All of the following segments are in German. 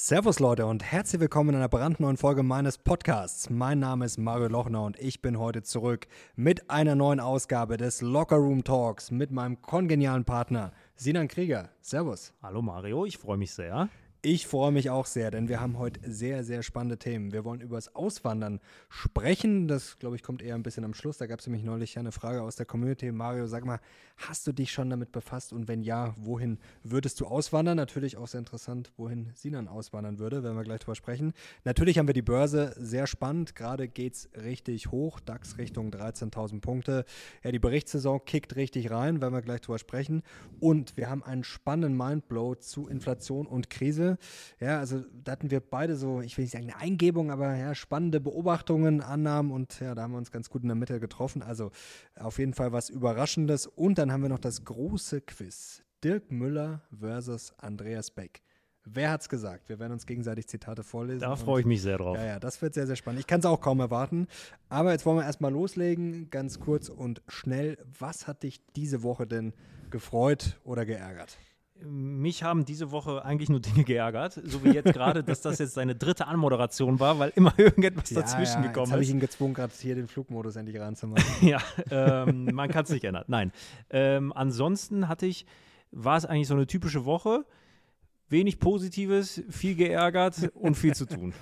Servus Leute und herzlich willkommen in einer brandneuen Folge meines Podcasts. Mein Name ist Mario Lochner und ich bin heute zurück mit einer neuen Ausgabe des Locker Room Talks mit meinem kongenialen Partner Sinan Krieger. Servus. Hallo Mario, ich freue mich sehr. Ich freue mich auch sehr, denn wir haben heute sehr, sehr spannende Themen. Wir wollen über das Auswandern sprechen. Das, glaube ich, kommt eher ein bisschen am Schluss. Da gab es nämlich neulich eine Frage aus der Community. Mario, sag mal, hast du dich schon damit befasst? Und wenn ja, wohin würdest du auswandern? Natürlich auch sehr interessant, wohin Sinan auswandern würde, werden wir gleich drüber sprechen. Natürlich haben wir die Börse sehr spannend. Gerade geht es richtig hoch. DAX Richtung 13.000 Punkte. Ja, die Berichtssaison kickt richtig rein, werden wir gleich drüber sprechen. Und wir haben einen spannenden Mindblow zu Inflation und Krise. Ja, also da hatten wir beide so, ich will nicht sagen eine Eingebung, aber ja, spannende Beobachtungen, Annahmen und ja, da haben wir uns ganz gut in der Mitte getroffen. Also auf jeden Fall was Überraschendes. Und dann haben wir noch das große Quiz. Dirk Müller versus Andreas Beck. Wer hat's gesagt? Wir werden uns gegenseitig Zitate vorlesen. Da freue ich mich sehr drauf. Ja, ja, das wird sehr, sehr spannend. Ich kann es auch kaum erwarten. Aber jetzt wollen wir erstmal loslegen, ganz kurz und schnell. Was hat dich diese Woche denn gefreut oder geärgert? Mich haben diese Woche eigentlich nur Dinge geärgert, so wie jetzt gerade, dass das jetzt seine dritte Anmoderation war, weil immer irgendetwas ja, dazwischen ja, gekommen jetzt ist. habe ich ihn gezwungen, gerade hier den Flugmodus endlich reinzumachen. ja, ähm, man kann es nicht ändern. Nein. Ähm, ansonsten hatte ich, war es eigentlich so eine typische Woche wenig Positives, viel geärgert und viel zu tun.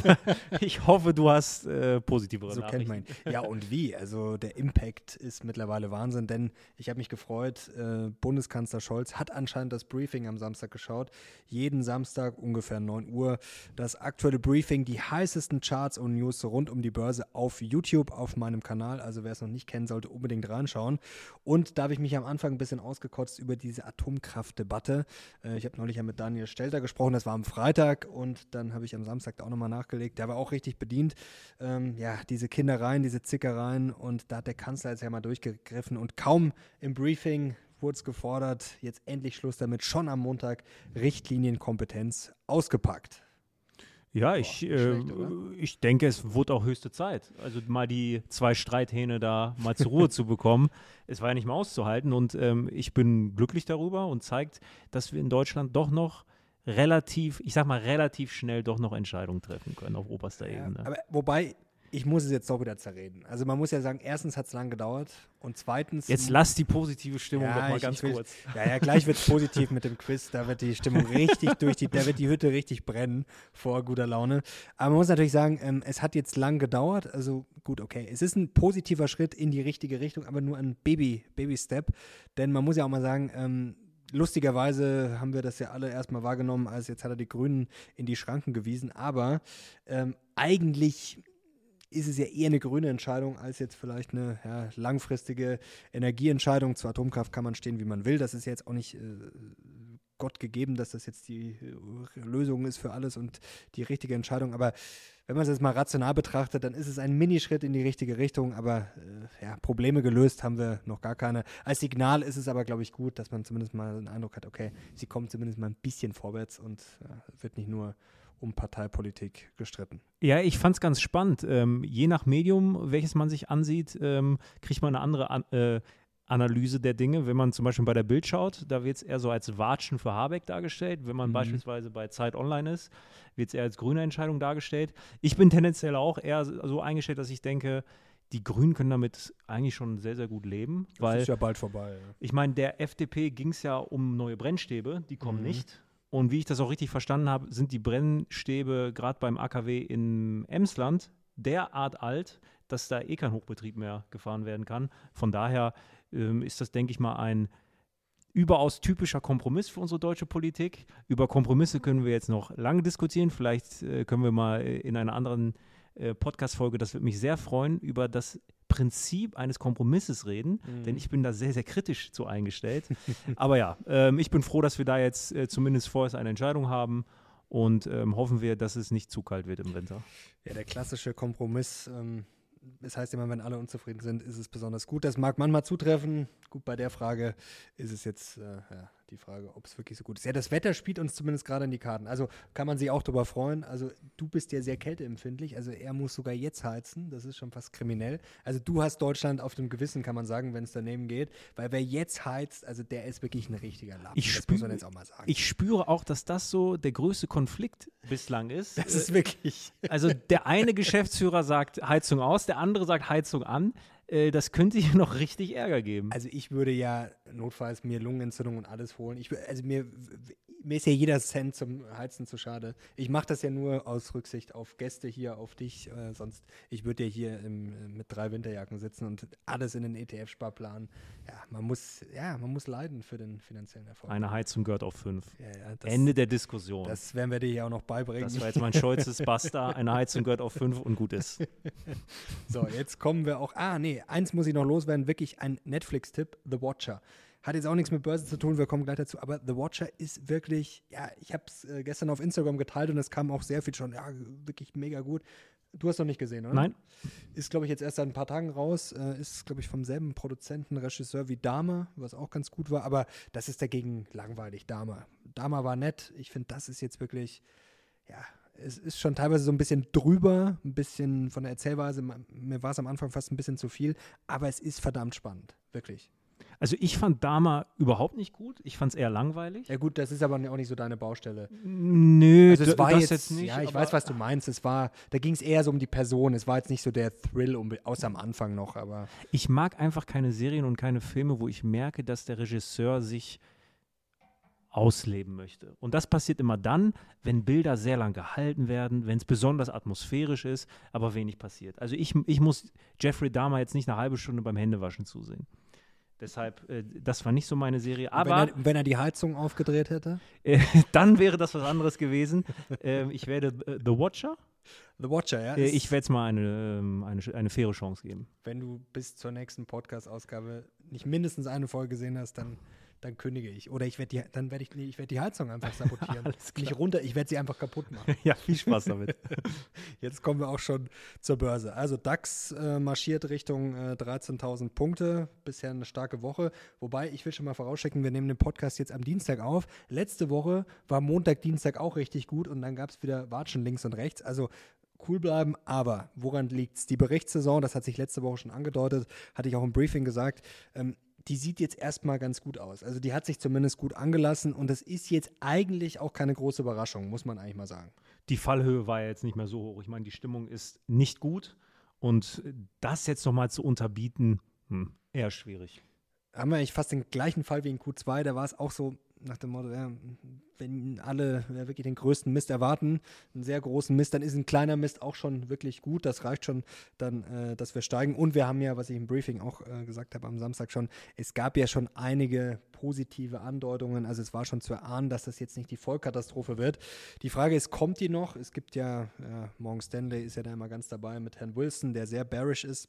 ich hoffe, du hast äh, positivere so Nachrichten. kennt man. Ja, und wie? Also der Impact ist mittlerweile Wahnsinn, denn ich habe mich gefreut, äh, Bundeskanzler Scholz hat anscheinend das Briefing am Samstag geschaut. Jeden Samstag ungefähr 9 Uhr. Das aktuelle Briefing, die heißesten Charts und News rund um die Börse auf YouTube, auf meinem Kanal. Also wer es noch nicht kennen sollte, unbedingt reinschauen. Und da habe ich mich am Anfang ein bisschen ausgekotzt über diese Atomkraftdebatte. Äh, ich habe neulich ja mit Daniel Daniel Stelter gesprochen, das war am Freitag und dann habe ich am Samstag da auch nochmal nachgelegt. Der war auch richtig bedient. Ähm, ja, diese Kindereien, diese Zickereien und da hat der Kanzler jetzt ja mal durchgegriffen und kaum im Briefing wurde es gefordert, jetzt endlich Schluss damit, schon am Montag Richtlinienkompetenz ausgepackt. Ja, ich, Boah, äh, ich denke, es wurde auch höchste Zeit. Also mal die zwei Streithähne da mal zur Ruhe zu bekommen. Es war ja nicht mehr auszuhalten und ähm, ich bin glücklich darüber und zeigt, dass wir in Deutschland doch noch relativ, ich sag mal, relativ schnell doch noch Entscheidungen treffen können auf oberster ja, Ebene. Aber wobei, ich muss es jetzt doch wieder zerreden. Also man muss ja sagen, erstens hat es lang gedauert und zweitens. Jetzt lass die positive Stimmung ja, doch mal ich, ganz ich will, kurz. Ja, ja, gleich wird es positiv mit dem Quiz. Da wird die Stimmung richtig durch die, da wird die Hütte richtig brennen vor guter Laune. Aber man muss natürlich sagen, ähm, es hat jetzt lang gedauert. Also gut, okay. Es ist ein positiver Schritt in die richtige Richtung, aber nur ein Baby, Baby-Step. Denn man muss ja auch mal sagen, ähm, lustigerweise haben wir das ja alle erstmal wahrgenommen, als jetzt hat er die Grünen in die Schranken gewiesen. Aber ähm, eigentlich ist es ja eher eine grüne Entscheidung als jetzt vielleicht eine ja, langfristige Energieentscheidung. Zur Atomkraft kann man stehen, wie man will. Das ist jetzt auch nicht äh, Gott gegeben, dass das jetzt die äh, Lösung ist für alles und die richtige Entscheidung. Aber wenn man es jetzt mal rational betrachtet, dann ist es ein Minischritt in die richtige Richtung. Aber äh, ja, Probleme gelöst haben wir noch gar keine. Als Signal ist es aber, glaube ich, gut, dass man zumindest mal den Eindruck hat, okay, sie kommt zumindest mal ein bisschen vorwärts und äh, wird nicht nur um Parteipolitik gestritten. Ja, ich fand es ganz spannend. Ähm, je nach Medium, welches man sich ansieht, ähm, kriegt man eine andere An äh, Analyse der Dinge. Wenn man zum Beispiel bei der Bild schaut, da wird es eher so als Watschen für Habeck dargestellt. Wenn man mhm. beispielsweise bei Zeit Online ist, wird es eher als grüne Entscheidung dargestellt. Ich bin tendenziell auch eher so eingestellt, dass ich denke, die Grünen können damit eigentlich schon sehr, sehr gut leben. Weil, das ist ja bald vorbei. Ja. Ich meine, der FDP ging es ja um neue Brennstäbe, die kommen mhm. nicht. Und wie ich das auch richtig verstanden habe, sind die Brennstäbe gerade beim AKW in Emsland derart alt, dass da eh kein Hochbetrieb mehr gefahren werden kann. Von daher ähm, ist das, denke ich mal, ein überaus typischer Kompromiss für unsere deutsche Politik. Über Kompromisse können wir jetzt noch lange diskutieren. Vielleicht äh, können wir mal in einer anderen äh, Podcast-Folge, das würde mich sehr freuen, über das Prinzip eines Kompromisses reden, mhm. denn ich bin da sehr, sehr kritisch zu eingestellt. Aber ja, ähm, ich bin froh, dass wir da jetzt äh, zumindest vorerst eine Entscheidung haben und ähm, hoffen wir, dass es nicht zu kalt wird im Winter. Ja, der klassische Kompromiss. Ähm, es heißt immer, wenn alle unzufrieden sind, ist es besonders gut. Das mag manchmal zutreffen. Gut, bei der Frage ist es jetzt äh, ja, die Frage, ob es wirklich so gut ist. Ja, das Wetter spielt uns zumindest gerade in die Karten. Also kann man sich auch darüber freuen. Also du bist ja sehr kälteempfindlich. Also er muss sogar jetzt heizen. Das ist schon fast kriminell. Also du hast Deutschland auf dem Gewissen, kann man sagen, wenn es daneben geht. Weil wer jetzt heizt, also der ist wirklich ein richtiger Lappen. Ich das muss man jetzt auch mal sagen. Ich spüre auch, dass das so der größte Konflikt bislang ist. Das ist wirklich. Also der eine Geschäftsführer sagt Heizung aus, der andere sagt Heizung an. Äh, das könnte hier noch richtig Ärger geben. Also ich würde ja notfalls mir Lungenentzündung und alles holen. Ich, also mir, mir ist ja jeder Cent zum Heizen zu schade. Ich mache das ja nur aus Rücksicht auf Gäste hier, auf dich. Äh, sonst, ich würde ja hier im, mit drei Winterjacken sitzen und alles in den ETF-Sparplan. Ja, man muss, ja, man muss leiden für den finanziellen Erfolg. Eine Heizung gehört auf fünf. Ja, ja, das, Ende der Diskussion. Das werden wir dir ja auch noch beibringen. Das war jetzt mein Scholzes Basta. Eine Heizung gehört auf fünf und gut ist. so, jetzt kommen wir auch. Ah, nee, eins muss ich noch loswerden. Wirklich ein Netflix-Tipp: The Watcher. Hat jetzt auch nichts mit Börse zu tun, wir kommen gleich dazu. Aber The Watcher ist wirklich, ja, ich habe es äh, gestern auf Instagram geteilt und es kam auch sehr viel schon, ja, wirklich mega gut. Du hast noch nicht gesehen, oder? Nein. Ist, glaube ich, jetzt erst seit ein paar Tagen raus. Äh, ist, glaube ich, vom selben Produzenten, Regisseur wie Dama, was auch ganz gut war. Aber das ist dagegen langweilig, Dama. Dama war nett. Ich finde, das ist jetzt wirklich, ja, es ist schon teilweise so ein bisschen drüber, ein bisschen von der Erzählweise. Mir war es am Anfang fast ein bisschen zu viel. Aber es ist verdammt spannend, wirklich. Also ich fand Dama überhaupt nicht gut. Ich fand es eher langweilig. Ja gut, das ist aber auch nicht so deine Baustelle. Nö, also es war jetzt, jetzt, nicht. Ja, ich weiß, was du meinst. Es war, da ging es eher so um die Person. Es war jetzt nicht so der Thrill, um, außer am Anfang noch. Aber ich mag einfach keine Serien und keine Filme, wo ich merke, dass der Regisseur sich ausleben möchte. Und das passiert immer dann, wenn Bilder sehr lang gehalten werden, wenn es besonders atmosphärisch ist, aber wenig passiert. Also ich, ich muss Jeffrey Dahmer jetzt nicht eine halbe Stunde beim Händewaschen zusehen. Deshalb, äh, das war nicht so meine Serie. Aber wenn er, wenn er die Heizung aufgedreht hätte? Äh, dann wäre das was anderes gewesen. äh, ich werde äh, The Watcher. The Watcher, ja. Äh, ich werde es mal eine, ähm, eine, eine faire Chance geben. Wenn du bis zur nächsten Podcast-Ausgabe nicht mindestens eine Folge gesehen hast, dann dann kündige ich. Oder ich werde die, dann werde ich, nee, ich werde die Heizung einfach sabotieren. Nicht runter, ich werde sie einfach kaputt machen. ja, viel Spaß damit. Jetzt kommen wir auch schon zur Börse. Also DAX äh, marschiert Richtung äh, 13.000 Punkte. Bisher eine starke Woche. Wobei, ich will schon mal vorausschicken, wir nehmen den Podcast jetzt am Dienstag auf. Letzte Woche war Montag, Dienstag auch richtig gut und dann gab es wieder Watschen links und rechts. Also cool bleiben, aber woran liegt es? Die Berichtssaison, das hat sich letzte Woche schon angedeutet, hatte ich auch im Briefing gesagt, ähm, die sieht jetzt erstmal ganz gut aus. Also die hat sich zumindest gut angelassen und das ist jetzt eigentlich auch keine große Überraschung, muss man eigentlich mal sagen. Die Fallhöhe war ja jetzt nicht mehr so hoch. Ich meine, die Stimmung ist nicht gut und das jetzt nochmal zu unterbieten, hm, eher schwierig. Haben wir eigentlich fast den gleichen Fall wie in Q2, da war es auch so, nach dem Motto, ja, wenn alle ja, wirklich den größten Mist erwarten, einen sehr großen Mist, dann ist ein kleiner Mist auch schon wirklich gut. Das reicht schon dann, äh, dass wir steigen. Und wir haben ja, was ich im Briefing auch äh, gesagt habe am Samstag schon, es gab ja schon einige positive Andeutungen. Also es war schon zu erahnen, dass das jetzt nicht die Vollkatastrophe wird. Die Frage ist, kommt die noch? Es gibt ja, ja Morgan Stanley ist ja da immer ganz dabei mit Herrn Wilson, der sehr bearish ist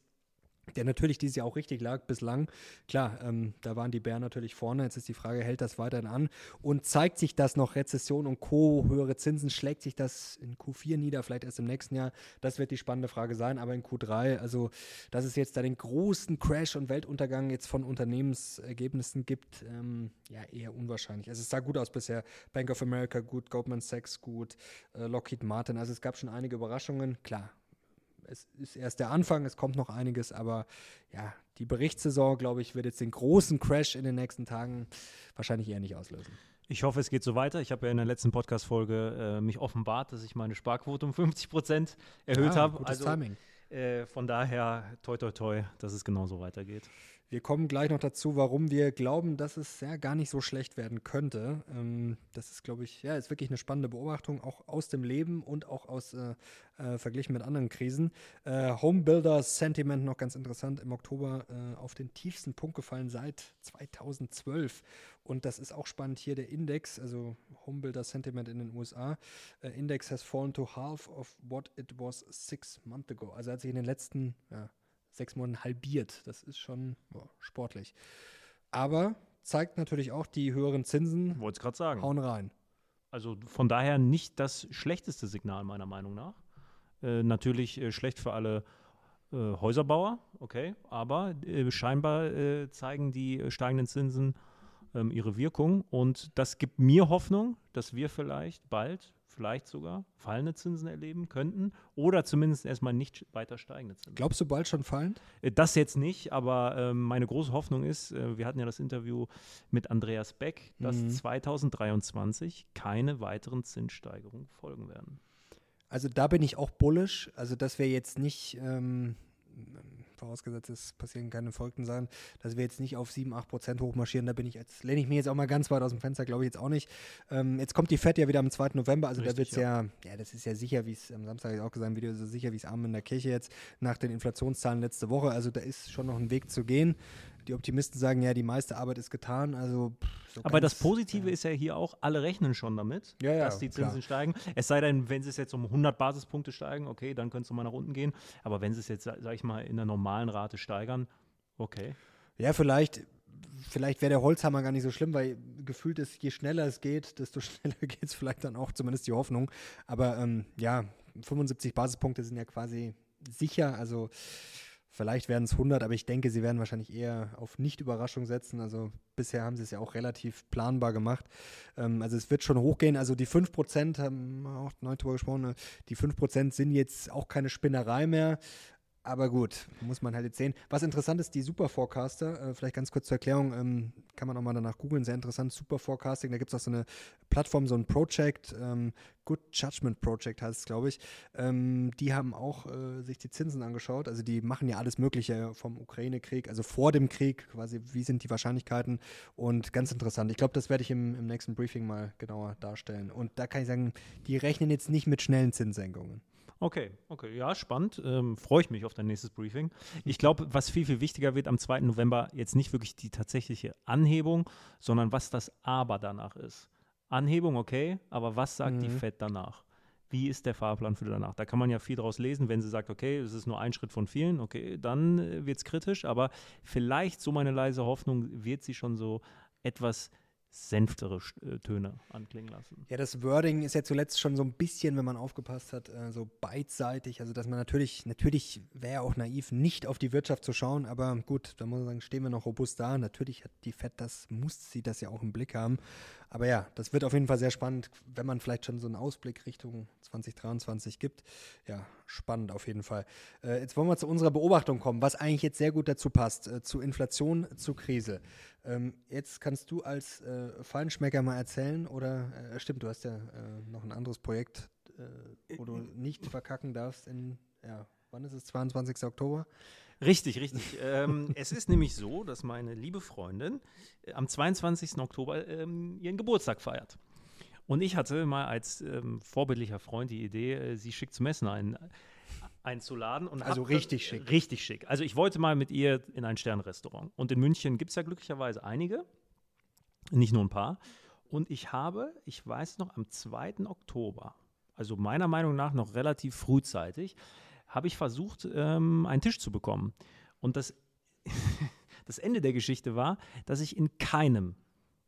der natürlich dieses Jahr auch richtig lag bislang. Klar, ähm, da waren die Bären natürlich vorne. Jetzt ist die Frage, hält das weiterhin an? Und zeigt sich das noch Rezession und Co., höhere Zinsen, schlägt sich das in Q4 nieder, vielleicht erst im nächsten Jahr? Das wird die spannende Frage sein. Aber in Q3, also dass es jetzt da den großen Crash und Weltuntergang jetzt von Unternehmensergebnissen gibt, ähm, ja, eher unwahrscheinlich. Also es sah gut aus bisher. Bank of America gut, Goldman Sachs gut, äh, Lockheed Martin. Also es gab schon einige Überraschungen. Klar, es ist erst der Anfang, es kommt noch einiges, aber ja, die Berichtssaison, glaube ich, wird jetzt den großen Crash in den nächsten Tagen wahrscheinlich eher nicht auslösen. Ich hoffe, es geht so weiter. Ich habe ja in der letzten Podcast-Folge äh, mich offenbart, dass ich meine Sparquote um 50 Prozent erhöht ja, habe. Gutes also, Timing. Äh, von daher, toi, toi, toi, dass es genauso weitergeht. Wir kommen gleich noch dazu, warum wir glauben, dass es ja gar nicht so schlecht werden könnte. Ähm, das ist, glaube ich, ja, ist wirklich eine spannende Beobachtung, auch aus dem Leben und auch aus äh, äh, verglichen mit anderen Krisen. Äh, Homebuilder Sentiment noch ganz interessant, im Oktober äh, auf den tiefsten Punkt gefallen seit 2012. Und das ist auch spannend hier der Index, also Homebuilder Sentiment in den USA. Uh, Index has fallen to half of what it was six months ago. Also hat sich in den letzten ja, sechs Monaten halbiert. Das ist schon boah, sportlich. Aber zeigt natürlich auch die höheren Zinsen. Wollte es gerade sagen. Hauen rein. Also von daher nicht das schlechteste Signal meiner Meinung nach. Äh, natürlich äh, schlecht für alle äh, Häuserbauer, okay, aber äh, scheinbar äh, zeigen die steigenden Zinsen ähm, ihre Wirkung. Und das gibt mir Hoffnung, dass wir vielleicht bald, vielleicht sogar fallende Zinsen erleben könnten oder zumindest erstmal nicht weiter steigende Zinsen. Glaubst du bald schon fallend? Äh, das jetzt nicht, aber äh, meine große Hoffnung ist, äh, wir hatten ja das Interview mit Andreas Beck, dass mhm. 2023 keine weiteren Zinssteigerungen folgen werden. Also da bin ich auch bullish. Also dass wir jetzt nicht ähm, vorausgesetzt es passieren keine folgten Sachen, dass wir jetzt nicht auf 7, 8 Prozent hochmarschieren, da bin ich jetzt, lehne ich mir jetzt auch mal ganz weit aus dem Fenster, glaube ich jetzt auch nicht. Ähm, jetzt kommt die FED ja wieder am 2. November, also Richtig, da wird es ja. ja, ja, das ist ja sicher, wie es am Samstag auch gesagt Video, so sicher wie es Arm in der Kirche jetzt nach den Inflationszahlen letzte Woche, also da ist schon noch ein Weg zu gehen. Die Optimisten sagen ja, die meiste Arbeit ist getan. Also, so Aber das Positive ja. ist ja hier auch, alle rechnen schon damit, ja, ja, dass die Zinsen klar. steigen. Es sei denn, wenn sie es jetzt um 100 Basispunkte steigen, okay, dann könnte es mal nach unten gehen. Aber wenn sie es jetzt, sag ich mal, in der normalen Rate steigern, okay. Ja, vielleicht, vielleicht wäre der Holzhammer gar nicht so schlimm, weil gefühlt ist, je schneller es geht, desto schneller geht es vielleicht dann auch, zumindest die Hoffnung. Aber ähm, ja, 75 Basispunkte sind ja quasi sicher. Also Vielleicht werden es 100, aber ich denke, sie werden wahrscheinlich eher auf Nicht-Überraschung setzen. Also bisher haben sie es ja auch relativ planbar gemacht. Ähm, also es wird schon hochgehen. Also die 5% haben wir auch neu drüber gesprochen. Ne? Die 5% sind jetzt auch keine Spinnerei mehr. Aber gut, muss man halt jetzt sehen. Was interessant ist, die Super Forecaster, äh, vielleicht ganz kurz zur Erklärung, ähm, kann man auch mal danach googeln, sehr interessant, Super Forecasting, da gibt es auch so eine Plattform, so ein Project, ähm, Good Judgment Project heißt es, glaube ich. Ähm, die haben auch äh, sich die Zinsen angeschaut, also die machen ja alles Mögliche vom Ukraine-Krieg, also vor dem Krieg, quasi, wie sind die Wahrscheinlichkeiten und ganz interessant. Ich glaube, das werde ich im, im nächsten Briefing mal genauer darstellen. Und da kann ich sagen, die rechnen jetzt nicht mit schnellen Zinssenkungen. Okay, okay, ja, spannend. Ähm, Freue ich mich auf dein nächstes Briefing. Ich glaube, was viel, viel wichtiger wird am 2. November, jetzt nicht wirklich die tatsächliche Anhebung, sondern was das Aber danach ist. Anhebung, okay, aber was sagt mhm. die FED danach? Wie ist der Fahrplan für danach? Da kann man ja viel draus lesen, wenn sie sagt, okay, es ist nur ein Schritt von vielen, okay, dann äh, wird es kritisch, aber vielleicht, so meine leise Hoffnung, wird sie schon so etwas senftere äh, Töne anklingen lassen. Ja, das Wording ist ja zuletzt schon so ein bisschen, wenn man aufgepasst hat, äh, so beidseitig. Also, dass man natürlich, natürlich wäre auch naiv, nicht auf die Wirtschaft zu schauen, aber gut, da muss man sagen, stehen wir noch robust da. Natürlich hat die FED das, muss sie das ja auch im Blick haben. Aber ja, das wird auf jeden Fall sehr spannend, wenn man vielleicht schon so einen Ausblick Richtung 2023 gibt. Ja, spannend auf jeden Fall. Äh, jetzt wollen wir zu unserer Beobachtung kommen, was eigentlich jetzt sehr gut dazu passt, zu Inflation, zu Krise. Ähm, jetzt kannst du als äh, Feinschmecker mal erzählen, oder äh, stimmt, du hast ja äh, noch ein anderes Projekt, äh, wo du nicht verkacken darfst in, ja, wann ist es, 22. Oktober? Richtig, richtig. ähm, es ist nämlich so, dass meine liebe Freundin äh, am 22. Oktober ähm, ihren Geburtstag feiert. Und ich hatte mal als ähm, vorbildlicher Freund die Idee, äh, sie schick zum Essen ein, einzuladen. Und also richtig schick. Richtig schick. Also ich wollte mal mit ihr in ein Sternrestaurant. Und in München gibt es ja glücklicherweise einige, nicht nur ein paar. Und ich habe, ich weiß noch, am 2. Oktober, also meiner Meinung nach noch relativ frühzeitig, habe ich versucht, ähm, einen Tisch zu bekommen. Und das, das Ende der Geschichte war, dass ich in keinem,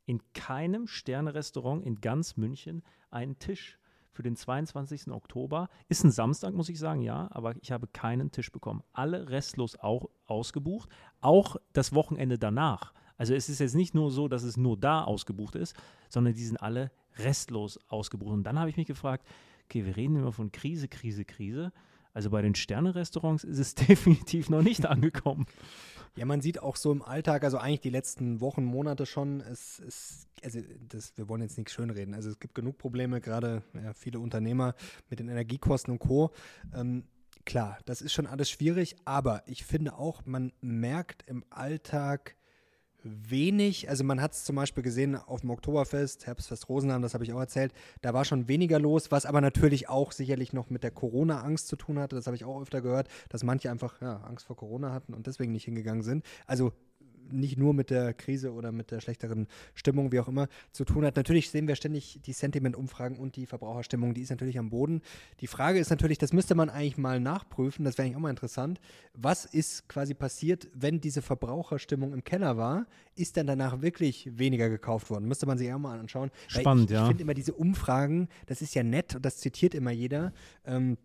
in keinem Sternrestaurant in ganz München einen Tisch für den 22. Oktober. Ist ein Samstag, muss ich sagen, ja, aber ich habe keinen Tisch bekommen. Alle restlos auch ausgebucht, auch das Wochenende danach. Also es ist jetzt nicht nur so, dass es nur da ausgebucht ist, sondern die sind alle restlos ausgebucht. Und dann habe ich mich gefragt, okay, wir reden immer von Krise, Krise, Krise. Also bei den Sterne-Restaurants ist es definitiv noch nicht angekommen. Ja, man sieht auch so im Alltag, also eigentlich die letzten Wochen, Monate schon, es ist, also das, wir wollen jetzt nichts schönreden. Also es gibt genug Probleme, gerade ja, viele Unternehmer mit den Energiekosten und Co. Ähm, klar, das ist schon alles schwierig, aber ich finde auch, man merkt im Alltag, wenig, also man hat es zum Beispiel gesehen auf dem Oktoberfest, Herbstfest Rosenheim, das habe ich auch erzählt, da war schon weniger los, was aber natürlich auch sicherlich noch mit der Corona-Angst zu tun hatte, das habe ich auch öfter gehört, dass manche einfach ja, Angst vor Corona hatten und deswegen nicht hingegangen sind. Also nicht nur mit der Krise oder mit der schlechteren Stimmung, wie auch immer, zu tun hat. Natürlich sehen wir ständig die Sentiment-Umfragen und die Verbraucherstimmung, die ist natürlich am Boden. Die Frage ist natürlich, das müsste man eigentlich mal nachprüfen, das wäre eigentlich auch mal interessant. Was ist quasi passiert, wenn diese Verbraucherstimmung im Keller war? Ist dann danach wirklich weniger gekauft worden? Müsste man sich auch mal anschauen. Spannend, ich, ja. Ich finde immer diese Umfragen, das ist ja nett und das zitiert immer jeder. Ähm,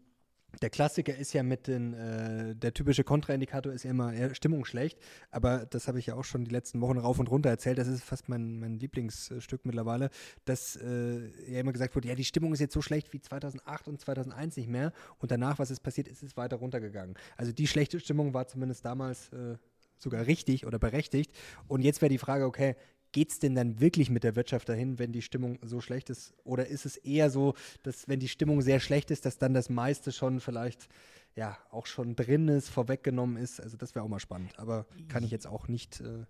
der Klassiker ist ja mit den, äh, der typische Kontraindikator ist ja immer ja, Stimmung schlecht, aber das habe ich ja auch schon die letzten Wochen rauf und runter erzählt, das ist fast mein, mein Lieblingsstück mittlerweile, dass äh, ja immer gesagt wurde, ja, die Stimmung ist jetzt so schlecht wie 2008 und 2001 nicht mehr. Und danach, was ist passiert, ist es weiter runtergegangen. Also die schlechte Stimmung war zumindest damals äh, sogar richtig oder berechtigt. Und jetzt wäre die Frage, okay, geht es denn dann wirklich mit der Wirtschaft dahin, wenn die Stimmung so schlecht ist? Oder ist es eher so, dass wenn die Stimmung sehr schlecht ist, dass dann das meiste schon vielleicht ja auch schon drin ist, vorweggenommen ist? Also das wäre auch mal spannend. Aber kann ich jetzt auch nicht äh,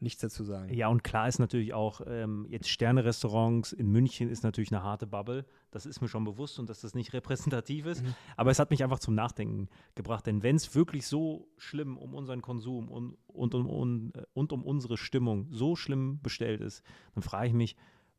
nichts dazu sagen. Ja, und klar ist natürlich auch, ähm, jetzt Sterne-Restaurants in München ist natürlich eine harte Bubble. Das ist mir schon bewusst und dass das nicht repräsentativ ist. Mhm. Aber es hat mich einfach zum Nachdenken gebracht. Denn wenn es wirklich so schlimm um unseren Konsum und, und, um, und, äh, und um unsere Stimmung so schlimm bestellt ist, dann frage ich mich,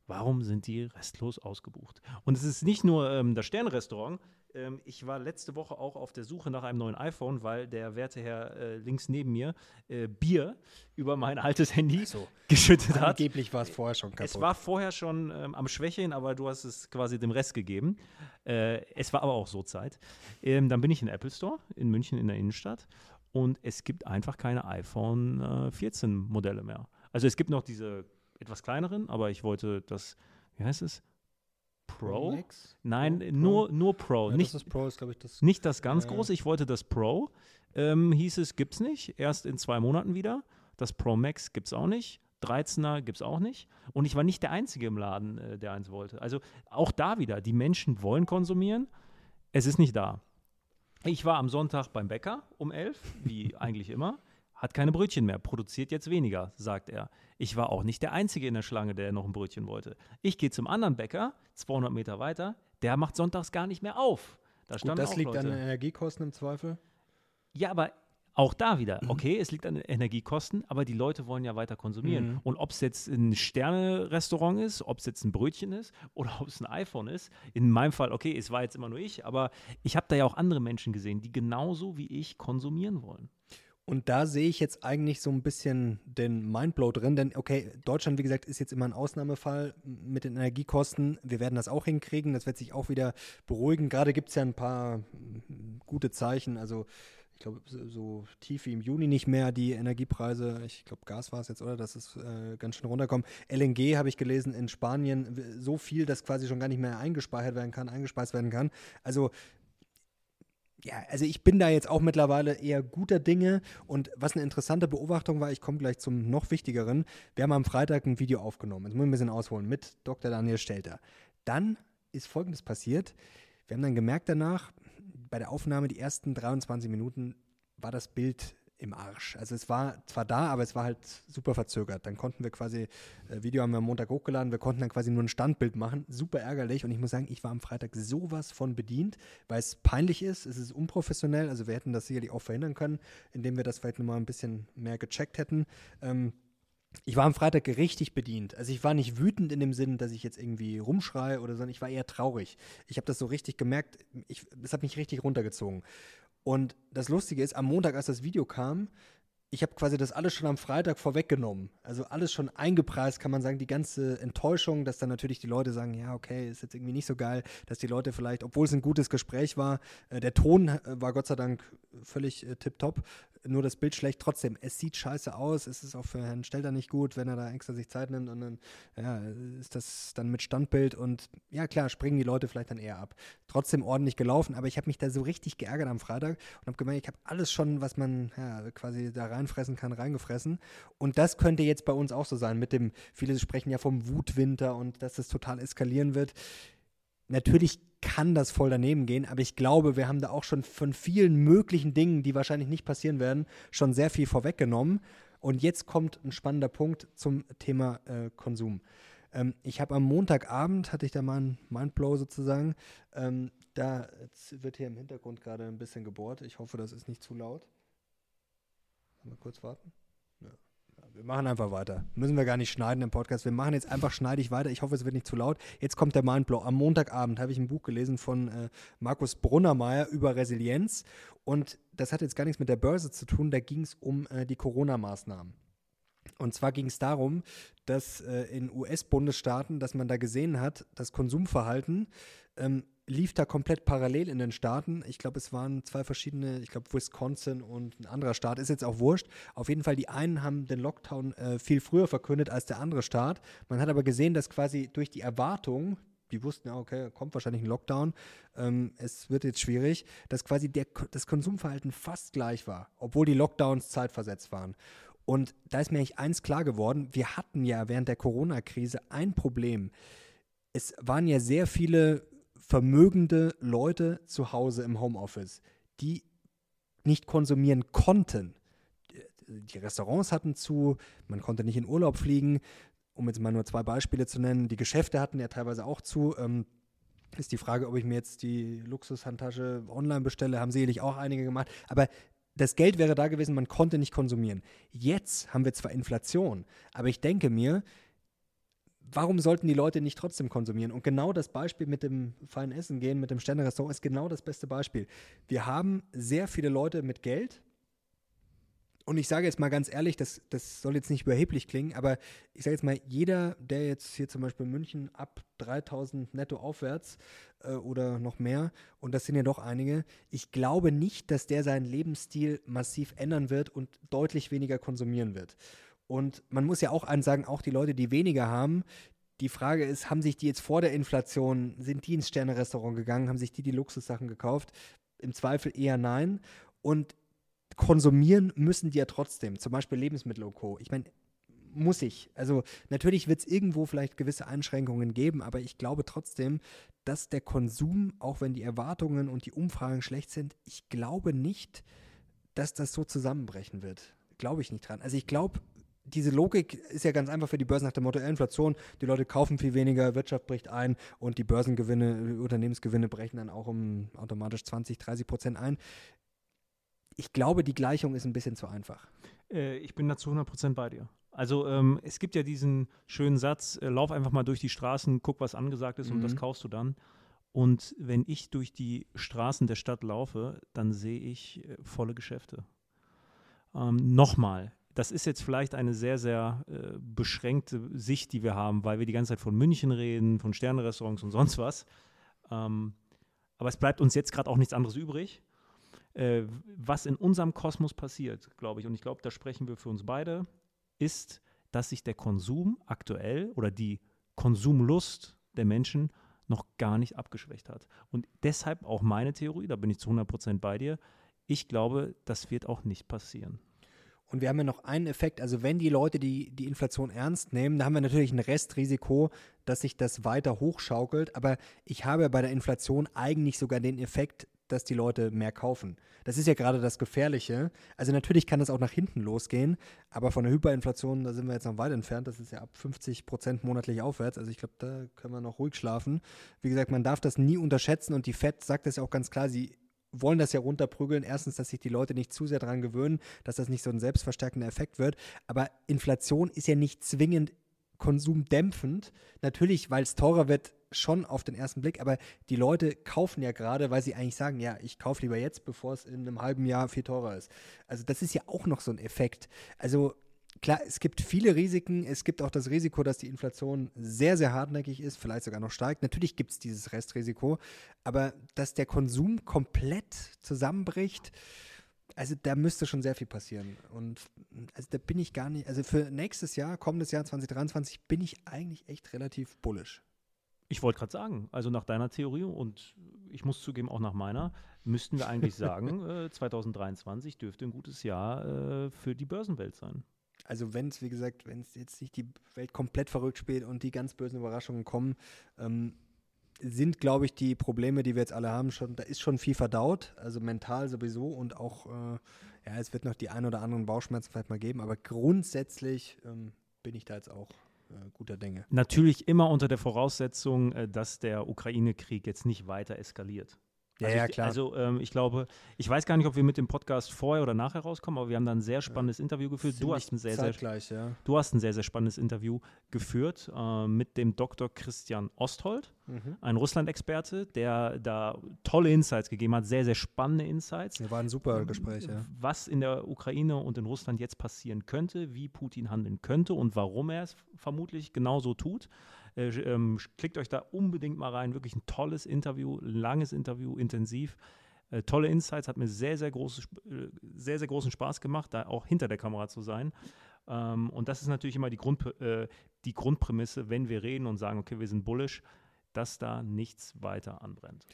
warum sind die restlos ausgebucht? Und es ist nicht nur ähm, das Sternrestaurant, ähm, ich war letzte Woche auch auf der Suche nach einem neuen iPhone, weil der werte Herr äh, links neben mir äh, Bier über mein altes Handy so. geschüttet hat. Angeblich war es vorher schon kaputt. Es war vorher schon ähm, am Schwächeln, aber du hast es quasi dem Rest gegeben. Äh, es war aber auch so Zeit. Ähm, dann bin ich in Apple Store in München in der Innenstadt und es gibt einfach keine iPhone 14 äh, Modelle mehr. Also es gibt noch diese etwas kleineren, aber ich wollte das, wie heißt es? Pro? Max? Nein, Pro? Nur, nur Pro. Ja, nicht, das Pro ist, glaube ich, das. Nicht das ganz äh, große, ich wollte das Pro. Ähm, hieß es, gibt es nicht. Erst in zwei Monaten wieder. Das Pro Max gibt es auch nicht. 13er gibt es auch nicht. Und ich war nicht der Einzige im Laden, äh, der eins wollte. Also auch da wieder, die Menschen wollen konsumieren. Es ist nicht da. Ich war am Sonntag beim Bäcker um elf, wie eigentlich immer hat keine Brötchen mehr, produziert jetzt weniger, sagt er. Ich war auch nicht der Einzige in der Schlange, der noch ein Brötchen wollte. Ich gehe zum anderen Bäcker, 200 Meter weiter, der macht sonntags gar nicht mehr auf. Da Gut, das liegt Leute. an den Energiekosten im Zweifel? Ja, aber auch da wieder, mhm. okay, es liegt an Energiekosten, aber die Leute wollen ja weiter konsumieren. Mhm. Und ob es jetzt ein Sterne-Restaurant ist, ob es jetzt ein Brötchen ist oder ob es ein iPhone ist, in meinem Fall, okay, es war jetzt immer nur ich, aber ich habe da ja auch andere Menschen gesehen, die genauso wie ich konsumieren wollen. Und da sehe ich jetzt eigentlich so ein bisschen den Mindblow drin, denn okay, Deutschland, wie gesagt, ist jetzt immer ein Ausnahmefall mit den Energiekosten. Wir werden das auch hinkriegen, das wird sich auch wieder beruhigen. Gerade gibt es ja ein paar gute Zeichen, also ich glaube, so, so, tief wie im Juni nicht mehr die Energiepreise. Ich glaube, Gas war es jetzt, oder? Dass es äh, ganz schön runterkommt. LNG habe ich gelesen in Spanien so viel, dass quasi schon gar nicht mehr eingespeichert werden kann, eingespeist werden kann. Also ja, also ich bin da jetzt auch mittlerweile eher guter Dinge. Und was eine interessante Beobachtung war, ich komme gleich zum noch wichtigeren. Wir haben am Freitag ein Video aufgenommen. Jetzt muss ich ein bisschen ausholen mit Dr. Daniel Stelter. Dann ist Folgendes passiert. Wir haben dann gemerkt danach, bei der Aufnahme, die ersten 23 Minuten, war das Bild im Arsch. Also es war zwar da, aber es war halt super verzögert. Dann konnten wir quasi, äh, Video haben wir am Montag hochgeladen, wir konnten dann quasi nur ein Standbild machen. Super ärgerlich. Und ich muss sagen, ich war am Freitag sowas von bedient, weil es peinlich ist, es ist unprofessionell. Also wir hätten das sicherlich auch verhindern können, indem wir das vielleicht nochmal ein bisschen mehr gecheckt hätten. Ähm, ich war am Freitag richtig bedient. Also ich war nicht wütend in dem Sinn, dass ich jetzt irgendwie rumschreie oder so, sondern ich war eher traurig. Ich habe das so richtig gemerkt, es hat mich richtig runtergezogen. Und das Lustige ist, am Montag, als das Video kam, ich habe quasi das alles schon am Freitag vorweggenommen. Also alles schon eingepreist, kann man sagen, die ganze Enttäuschung, dass dann natürlich die Leute sagen, ja, okay, ist jetzt irgendwie nicht so geil, dass die Leute vielleicht, obwohl es ein gutes Gespräch war, äh, der Ton äh, war Gott sei Dank völlig äh, tipptopp, nur das Bild schlecht. Trotzdem, es sieht scheiße aus. Es ist auch für Herrn Stelter nicht gut, wenn er da extra sich Zeit nimmt und dann ja, ist das dann mit Standbild und ja, klar, springen die Leute vielleicht dann eher ab. Trotzdem ordentlich gelaufen, aber ich habe mich da so richtig geärgert am Freitag und habe gemerkt, ich habe alles schon, was man ja, quasi da reinfressen kann, reingefressen. Und das könnte jetzt bei uns auch so sein mit dem, viele sprechen ja vom Wutwinter und dass es total eskalieren wird. Natürlich kann das voll daneben gehen, aber ich glaube, wir haben da auch schon von vielen möglichen Dingen, die wahrscheinlich nicht passieren werden, schon sehr viel vorweggenommen. Und jetzt kommt ein spannender Punkt zum Thema äh, Konsum. Ähm, ich habe am Montagabend, hatte ich da mal einen Mindblow sozusagen, ähm, da wird hier im Hintergrund gerade ein bisschen gebohrt. Ich hoffe, das ist nicht zu laut. Mal kurz warten. Wir machen einfach weiter. Müssen wir gar nicht schneiden im Podcast. Wir machen jetzt einfach schneidig weiter. Ich hoffe, es wird nicht zu laut. Jetzt kommt der Mindblow. Am Montagabend habe ich ein Buch gelesen von äh, Markus Brunnermeier über Resilienz. Und das hat jetzt gar nichts mit der Börse zu tun. Da ging es um äh, die Corona-Maßnahmen. Und zwar ging es darum, dass äh, in US-Bundesstaaten, dass man da gesehen hat, das Konsumverhalten ähm, lief da komplett parallel in den Staaten. Ich glaube, es waren zwei verschiedene, ich glaube Wisconsin und ein anderer Staat, ist jetzt auch wurscht. Auf jeden Fall, die einen haben den Lockdown äh, viel früher verkündet als der andere Staat. Man hat aber gesehen, dass quasi durch die Erwartung, die wussten ja, okay, kommt wahrscheinlich ein Lockdown, ähm, es wird jetzt schwierig, dass quasi der, das Konsumverhalten fast gleich war, obwohl die Lockdowns zeitversetzt waren. Und da ist mir eigentlich eins klar geworden, wir hatten ja während der Corona-Krise ein Problem. Es waren ja sehr viele vermögende Leute zu Hause im Homeoffice, die nicht konsumieren konnten. Die Restaurants hatten zu, man konnte nicht in Urlaub fliegen, um jetzt mal nur zwei Beispiele zu nennen. Die Geschäfte hatten ja teilweise auch zu. Ähm, ist die Frage, ob ich mir jetzt die Luxushandtasche online bestelle, haben sicherlich auch einige gemacht. Aber das Geld wäre da gewesen, man konnte nicht konsumieren. Jetzt haben wir zwar Inflation, aber ich denke mir, warum sollten die Leute nicht trotzdem konsumieren? Und genau das Beispiel mit dem feinen Essen gehen, mit dem Sterne-Restaurant ist genau das beste Beispiel. Wir haben sehr viele Leute mit Geld. Und ich sage jetzt mal ganz ehrlich, das, das soll jetzt nicht überheblich klingen, aber ich sage jetzt mal, jeder, der jetzt hier zum Beispiel in München ab 3000 netto aufwärts äh, oder noch mehr, und das sind ja doch einige, ich glaube nicht, dass der seinen Lebensstil massiv ändern wird und deutlich weniger konsumieren wird. Und man muss ja auch ansagen, auch die Leute, die weniger haben, die Frage ist, haben sich die jetzt vor der Inflation, sind die ins Sterne-Restaurant gegangen, haben sich die die Luxussachen gekauft? Im Zweifel eher nein. Und konsumieren müssen die ja trotzdem, zum Beispiel Lebensmittel und Co. Ich meine, muss ich. Also natürlich wird es irgendwo vielleicht gewisse Einschränkungen geben, aber ich glaube trotzdem, dass der Konsum, auch wenn die Erwartungen und die Umfragen schlecht sind, ich glaube nicht, dass das so zusammenbrechen wird. Glaube ich nicht dran. Also ich glaube, diese Logik ist ja ganz einfach für die Börsen nach dem Motto Inflation. Die Leute kaufen viel weniger, Wirtschaft bricht ein und die Börsengewinne, Unternehmensgewinne brechen dann auch um automatisch 20, 30 Prozent ein. Ich glaube, die Gleichung ist ein bisschen zu einfach. Äh, ich bin da zu 100 Prozent bei dir. Also ähm, es gibt ja diesen schönen Satz, äh, lauf einfach mal durch die Straßen, guck, was angesagt ist mhm. und das kaufst du dann. Und wenn ich durch die Straßen der Stadt laufe, dann sehe ich äh, volle Geschäfte. Ähm, Nochmal, das ist jetzt vielleicht eine sehr, sehr äh, beschränkte Sicht, die wir haben, weil wir die ganze Zeit von München reden, von Sternenrestaurants und sonst was. Ähm, aber es bleibt uns jetzt gerade auch nichts anderes übrig. Äh, was in unserem Kosmos passiert, glaube ich, und ich glaube, da sprechen wir für uns beide, ist, dass sich der Konsum aktuell oder die Konsumlust der Menschen noch gar nicht abgeschwächt hat. Und deshalb auch meine Theorie, da bin ich zu 100% bei dir, ich glaube, das wird auch nicht passieren. Und wir haben ja noch einen Effekt, also wenn die Leute die, die Inflation ernst nehmen, dann haben wir natürlich ein Restrisiko, dass sich das weiter hochschaukelt. Aber ich habe bei der Inflation eigentlich sogar den Effekt, dass die Leute mehr kaufen. Das ist ja gerade das Gefährliche. Also natürlich kann das auch nach hinten losgehen, aber von der Hyperinflation, da sind wir jetzt noch weit entfernt. Das ist ja ab 50 Prozent monatlich aufwärts. Also ich glaube, da können wir noch ruhig schlafen. Wie gesagt, man darf das nie unterschätzen und die FED sagt das ja auch ganz klar, sie wollen das ja runterprügeln. Erstens, dass sich die Leute nicht zu sehr daran gewöhnen, dass das nicht so ein selbstverstärkender Effekt wird. Aber Inflation ist ja nicht zwingend konsumdämpfend. Natürlich, weil es teurer wird, schon auf den ersten Blick, aber die Leute kaufen ja gerade, weil sie eigentlich sagen, ja, ich kaufe lieber jetzt, bevor es in einem halben Jahr viel teurer ist. Also das ist ja auch noch so ein Effekt. Also klar, es gibt viele Risiken. Es gibt auch das Risiko, dass die Inflation sehr, sehr hartnäckig ist, vielleicht sogar noch steigt. Natürlich gibt es dieses Restrisiko, aber dass der Konsum komplett zusammenbricht, also da müsste schon sehr viel passieren. Und also da bin ich gar nicht, also für nächstes Jahr, kommendes Jahr 2023, bin ich eigentlich echt relativ bullisch. Ich wollte gerade sagen, also nach deiner Theorie und ich muss zugeben auch nach meiner, müssten wir eigentlich sagen, äh, 2023 dürfte ein gutes Jahr äh, für die Börsenwelt sein also wenn es, wie gesagt, wenn es jetzt nicht die Welt komplett verrückt spielt und die ganz bösen Überraschungen kommen, ähm, sind, glaube ich, die Probleme, die wir jetzt alle haben, schon, da ist schon viel verdaut, also mental sowieso und auch, äh, ja, es wird noch die ein oder anderen Bauchschmerzen vielleicht mal geben, aber grundsätzlich ähm, bin ich da jetzt auch äh, guter Dinge. Natürlich immer unter der Voraussetzung, äh, dass der Ukraine-Krieg jetzt nicht weiter eskaliert. Ja, also ja, ich, klar. Also ähm, ich glaube, ich weiß gar nicht, ob wir mit dem Podcast vorher oder nachher rauskommen, aber wir haben da ein sehr spannendes ja. Interview geführt. Du hast, ein sehr, sehr, ja. du hast ein sehr, sehr spannendes Interview geführt äh, mit dem Dr. Christian Osthold, mhm. ein Russland-Experte, der da tolle Insights gegeben hat, sehr, sehr spannende Insights. Ja, war ein super ähm, Gespräch, ja. Was in der Ukraine und in Russland jetzt passieren könnte, wie Putin handeln könnte und warum er es vermutlich genauso tut. Äh, ähm, klickt euch da unbedingt mal rein. Wirklich ein tolles Interview, langes Interview, intensiv. Äh, tolle Insights, hat mir sehr, sehr, große, äh, sehr, sehr großen Spaß gemacht, da auch hinter der Kamera zu sein. Ähm, und das ist natürlich immer die, Grund, äh, die Grundprämisse, wenn wir reden und sagen, okay, wir sind bullish, dass da nichts weiter anbrennt.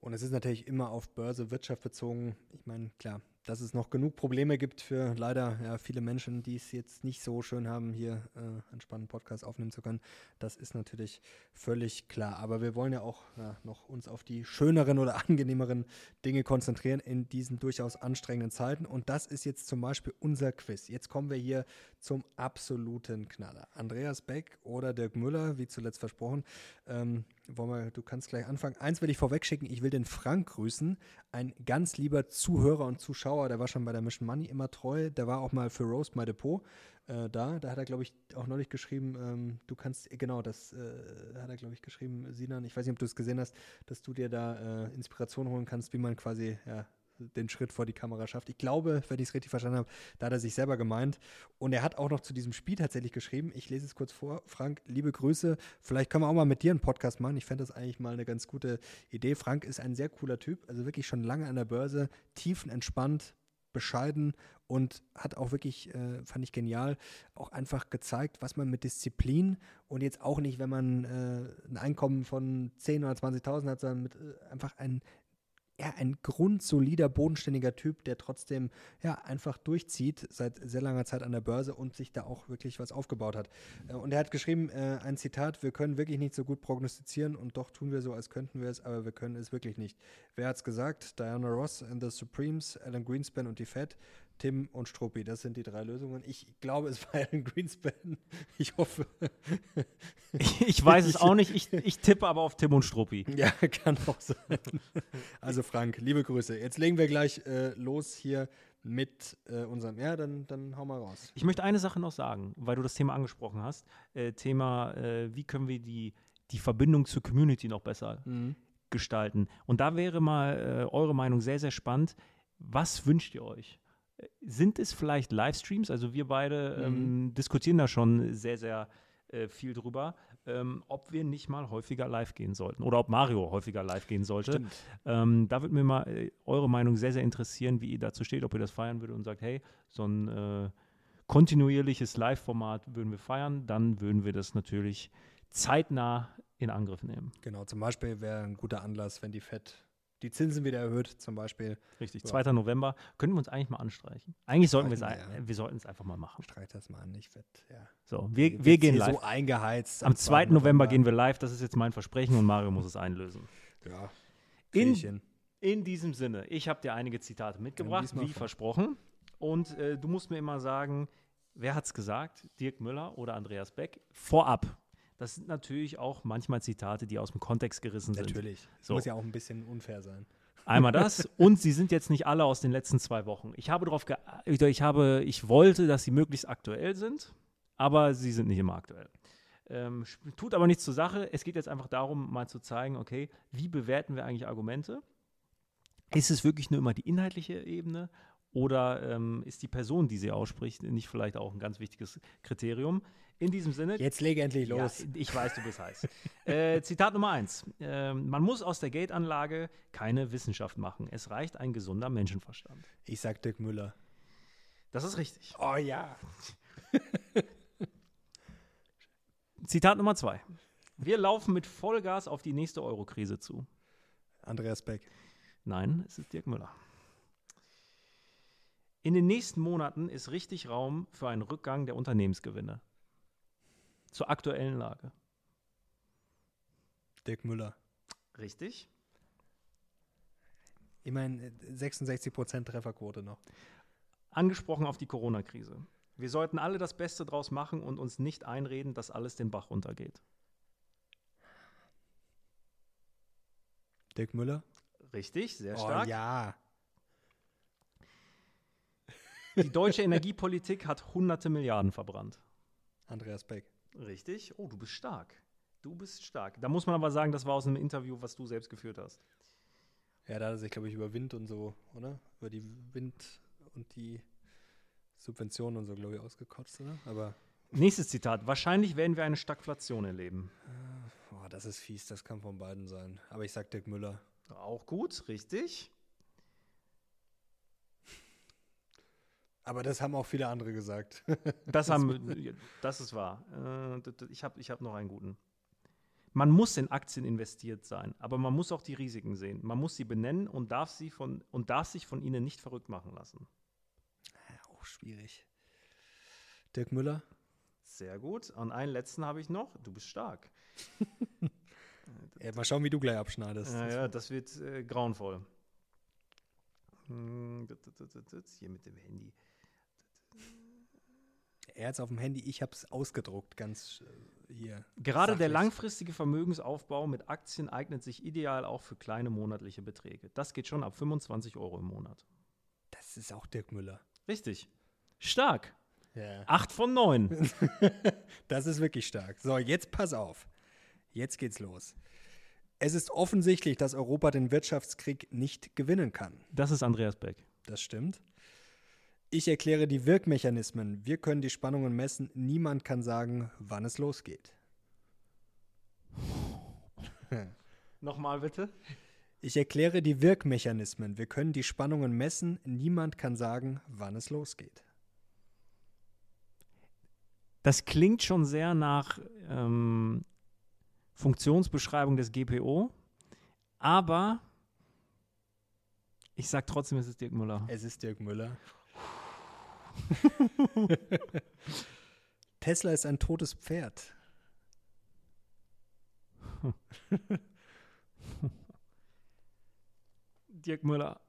Und es ist natürlich immer auf Börse, Wirtschaft bezogen. Ich meine, klar, dass es noch genug Probleme gibt für leider ja, viele Menschen, die es jetzt nicht so schön haben, hier äh, einen spannenden Podcast aufnehmen zu können. Das ist natürlich völlig klar. Aber wir wollen ja auch ja, noch uns auf die schöneren oder angenehmeren Dinge konzentrieren in diesen durchaus anstrengenden Zeiten. Und das ist jetzt zum Beispiel unser Quiz. Jetzt kommen wir hier zum absoluten Knaller. Andreas Beck oder Dirk Müller, wie zuletzt versprochen. Ähm, wir, du kannst gleich anfangen. Eins will ich vorwegschicken, ich will den Frank grüßen. Ein ganz lieber Zuhörer und Zuschauer, der war schon bei der Mission Money immer treu. Der war auch mal für Roast My Depot äh, da. Da hat er, glaube ich, auch neulich geschrieben, ähm, du kannst, genau, das äh, hat er, glaube ich, geschrieben, Sinan, ich weiß nicht, ob du es gesehen hast, dass du dir da äh, Inspiration holen kannst, wie man quasi ja, den Schritt vor die Kamera schafft. Ich glaube, wenn ich es richtig verstanden habe, da hat er sich selber gemeint. Und er hat auch noch zu diesem Spiel tatsächlich geschrieben. Ich lese es kurz vor. Frank, liebe Grüße. Vielleicht können wir auch mal mit dir einen Podcast machen. Ich fände das eigentlich mal eine ganz gute Idee. Frank ist ein sehr cooler Typ, also wirklich schon lange an der Börse, tiefenentspannt, bescheiden und hat auch wirklich, äh, fand ich genial, auch einfach gezeigt, was man mit Disziplin und jetzt auch nicht, wenn man äh, ein Einkommen von 10.000 oder 20.000 hat, sondern mit äh, einfach ein ja, ein grundsolider, bodenständiger Typ, der trotzdem ja einfach durchzieht seit sehr langer Zeit an der Börse und sich da auch wirklich was aufgebaut hat. Äh, und er hat geschrieben, äh, ein Zitat, wir können wirklich nicht so gut prognostizieren und doch tun wir so, als könnten wir es, aber wir können es wirklich nicht. Wer hat es gesagt? Diana Ross and the Supremes, Alan Greenspan und die Fed. Tim und Struppi, das sind die drei Lösungen. Ich glaube, es war Alan Greenspan. Ich hoffe. Ich, weiß es auch nicht. Ich, ich, tippe aber auf Tim und Struppi. Ja, kann auch sein. Also Frank, liebe Grüße. Jetzt legen wir gleich äh, los hier mit äh, unserem. Ja, dann, dann hau mal raus. Ich möchte eine Sache noch sagen, weil du das Thema angesprochen hast. Äh, Thema, äh, wie können wir die, die Verbindung zur Community noch besser mhm. gestalten? Und da wäre mal äh, eure Meinung sehr, sehr spannend. Was wünscht ihr euch? Sind es vielleicht Livestreams? Also wir beide mhm. ähm, diskutieren da schon sehr, sehr äh, viel drüber, ähm, ob wir nicht mal häufiger live gehen sollten oder ob Mario häufiger live gehen sollte. Ähm, da würde mir mal äh, eure Meinung sehr, sehr interessieren, wie ihr dazu steht, ob ihr das feiern würdet und sagt, hey, so ein äh, kontinuierliches Live-Format würden wir feiern, dann würden wir das natürlich zeitnah in Angriff nehmen. Genau, zum Beispiel wäre ein guter Anlass, wenn die FED die Zinsen wieder erhöht, zum Beispiel. Richtig, 2. November. Können wir uns eigentlich mal anstreichen? Eigentlich sollten wir es, ja. wir sollten es einfach mal machen. Streich das mal an, ich werde, ja. So, wir, wir gehen live. so eingeheizt. Am 2. November, November gehen wir live, das ist jetzt mein Versprechen und Mario muss es einlösen. Ja. In, in diesem Sinne, ich habe dir einige Zitate mitgebracht, wie versprochen. Und äh, du musst mir immer sagen, wer hat es gesagt? Dirk Müller oder Andreas Beck? Vorab, das sind natürlich auch manchmal Zitate, die aus dem Kontext gerissen sind. Natürlich. So. Muss ja auch ein bisschen unfair sein. Einmal das und sie sind jetzt nicht alle aus den letzten zwei Wochen. Ich habe darauf ich habe, ich wollte, dass sie möglichst aktuell sind, aber sie sind nicht immer aktuell. Ähm, tut aber nichts zur Sache. Es geht jetzt einfach darum, mal zu zeigen, okay, wie bewerten wir eigentlich Argumente? Ist es wirklich nur immer die inhaltliche Ebene oder ähm, ist die Person, die sie ausspricht, nicht vielleicht auch ein ganz wichtiges Kriterium? In diesem Sinne. Jetzt lege endlich los. Ja, ich weiß, du bist heiß. äh, Zitat Nummer eins. Äh, man muss aus der Gate-Anlage keine Wissenschaft machen. Es reicht ein gesunder Menschenverstand. Ich sag Dirk Müller. Das ist richtig. Oh ja. Zitat Nummer zwei. Wir laufen mit Vollgas auf die nächste Euro-Krise zu. Andreas Beck. Nein, es ist Dirk Müller. In den nächsten Monaten ist richtig Raum für einen Rückgang der Unternehmensgewinne zur aktuellen Lage? Dirk Müller. Richtig. Ich meine, 66% Trefferquote noch. Angesprochen auf die Corona-Krise. Wir sollten alle das Beste draus machen und uns nicht einreden, dass alles den Bach runtergeht. Dirk Müller. Richtig, sehr oh, stark. ja. Die deutsche Energiepolitik hat hunderte Milliarden verbrannt. Andreas Beck. Richtig. Oh, du bist stark. Du bist stark. Da muss man aber sagen, das war aus einem Interview, was du selbst geführt hast. Ja, da hat er sich, glaube ich, über Wind und so, oder? Über die Wind und die Subventionen und so, glaube ich, ausgekotzt, oder? Aber Nächstes Zitat. Wahrscheinlich werden wir eine Stagflation erleben. Boah, das ist fies, das kann von beiden sein. Aber ich sag Dirk Müller. Auch gut, richtig. Aber das haben auch viele andere gesagt. Das, haben, das ist wahr. Äh, Ich habe ich hab noch einen guten. Man muss in Aktien investiert sein, aber man muss auch die Risiken sehen. Man muss sie benennen und darf, sie von, und darf sich von ihnen nicht verrückt machen lassen. auch schwierig. Dirk Müller? Sehr gut. Und einen letzten habe ich noch. Du bist stark. Ja, mal schauen, wie du gleich abschneidest. Ja, ja, das wird äh, grauenvoll. Hm, Hier mit dem Handy. Er jetzt auf dem Handy, ich habe es ausgedruckt, ganz äh, hier. Gerade der sachlich. langfristige Vermögensaufbau mit Aktien eignet sich ideal auch für kleine monatliche Beträge. Das geht schon ab 25 Euro im Monat. Das ist auch Dirk Müller. Richtig. Stark. Ja. Acht von neun. Das ist wirklich stark. So, jetzt pass auf. Jetzt geht's los. Es ist offensichtlich, dass Europa den Wirtschaftskrieg nicht gewinnen kann. Das ist Andreas Beck. Das stimmt. Ich erkläre die Wirkmechanismen. Wir können die Spannungen messen. Niemand kann sagen, wann es losgeht. Nochmal bitte. Ich erkläre die Wirkmechanismen. Wir können die Spannungen messen. Niemand kann sagen, wann es losgeht. Das klingt schon sehr nach ähm, Funktionsbeschreibung des GPO, aber ich sag trotzdem, es ist Dirk Müller. Es ist Dirk Müller. Tesla ist ein totes Pferd. Dirk Müller.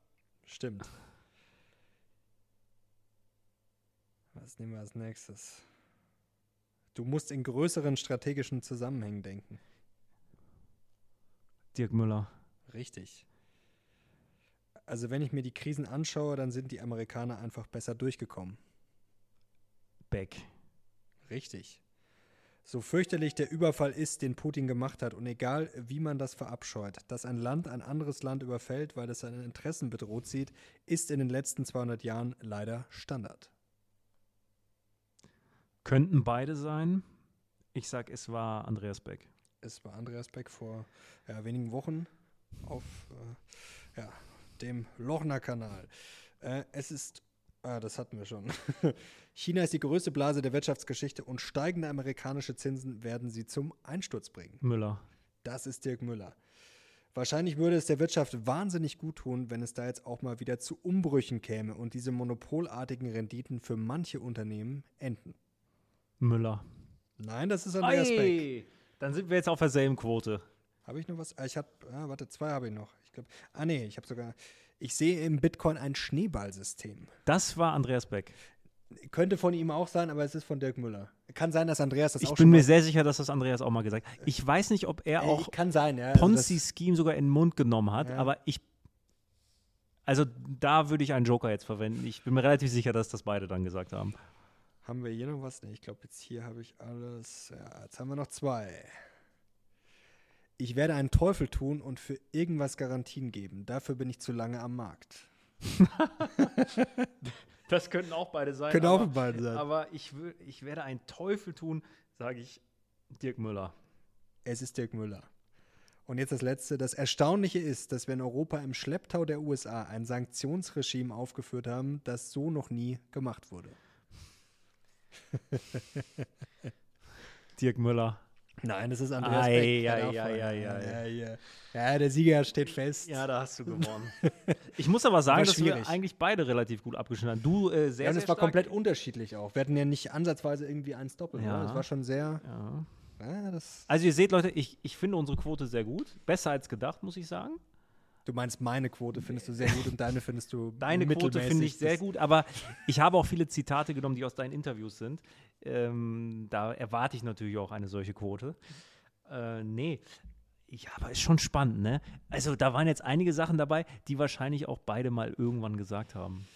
Stimmt. Was nehmen wir als nächstes? Du musst in größeren strategischen Zusammenhängen denken. Dirk Müller. Richtig. Also wenn ich mir die Krisen anschaue, dann sind die Amerikaner einfach besser durchgekommen. Beck. Richtig. So fürchterlich der Überfall ist, den Putin gemacht hat, und egal wie man das verabscheut, dass ein Land ein anderes Land überfällt, weil es seine Interessen bedroht sieht, ist in den letzten 200 Jahren leider Standard. Könnten beide sein. Ich sag, es war Andreas Beck. Es war Andreas Beck vor ja, wenigen Wochen auf äh, ja, dem Lochner-Kanal. Äh, es ist, ah, das hatten wir schon. China ist die größte Blase der Wirtschaftsgeschichte und steigende amerikanische Zinsen werden sie zum Einsturz bringen. Müller. Das ist Dirk Müller. Wahrscheinlich würde es der Wirtschaft wahnsinnig gut tun, wenn es da jetzt auch mal wieder zu Umbrüchen käme und diese monopolartigen Renditen für manche Unternehmen enden. Müller. Nein, das ist Andreas Beck. Ei, Dann sind wir jetzt auf derselben Quote. Habe ich noch was? Ah, ich habe, ah, warte, zwei habe ich noch. Ich glaube, ah nee, ich habe sogar, ich sehe im Bitcoin ein Schneeballsystem. Das war Andreas Beck. Könnte von ihm auch sein, aber es ist von Dirk Müller. Kann sein, dass Andreas das Ich auch bin schon mir mal- sehr sicher, dass das Andreas auch mal gesagt hat. Ich weiß nicht, ob er Äh, auch kann sein, ja. also Ponzi-Scheme sogar in den Mund genommen hat, Ja. aber ich. Also da würde ich einen Joker jetzt verwenden. Ich bin mir relativ sicher, dass das beide dann gesagt haben. Haben wir hier noch was? Nee, ich glaube, jetzt hier habe ich alles. Ja, jetzt haben wir noch zwei. Ich werde einen Teufel tun und für irgendwas Garantien geben. Dafür bin ich zu lange am Markt. Das könnten auch beide sein. Können auch aber, beide sein. Aber ich, ich werde einen Teufel tun, sage ich Dirk Müller. Es ist Dirk Müller. Und jetzt das Letzte. Das Erstaunliche ist, dass wir in Europa im Schlepptau der USA ein Sanktionsregime aufgeführt haben, das so noch nie gemacht wurde. Dirk Müller. Nein, das ist Andreas Ei, Beck. vorher- ei, ei. Ja, ja. ja, der Sieger steht fest. Ja, da hast du gewonnen. ich muss aber sagen, dass wir eigentlich beide relativ gut abgeschnitten haben. Du äh, sehr, Ja, und es war stark. komplett unterschiedlich auch. Wir hatten ja nicht ansatzweise irgendwie eins doppelt. Ja. Ja. Es war schon sehr. Ja. Ja, Also ihr seht, Leute, ich, ich finde unsere Quote sehr gut. Besser als gedacht, muss ich sagen. Du meinst, meine Quote findest du sehr gut und deine findest du Deine Quote finde ich sehr gut, aber ich habe auch viele Zitate genommen, die aus deinen Interviews sind. Ähm, da erwarte ich natürlich auch eine solche Quote. Äh, nee. Ja, aber ist schon spannend, ne? Also da waren jetzt einige Sachen dabei, die wahrscheinlich auch beide mal irgendwann gesagt haben.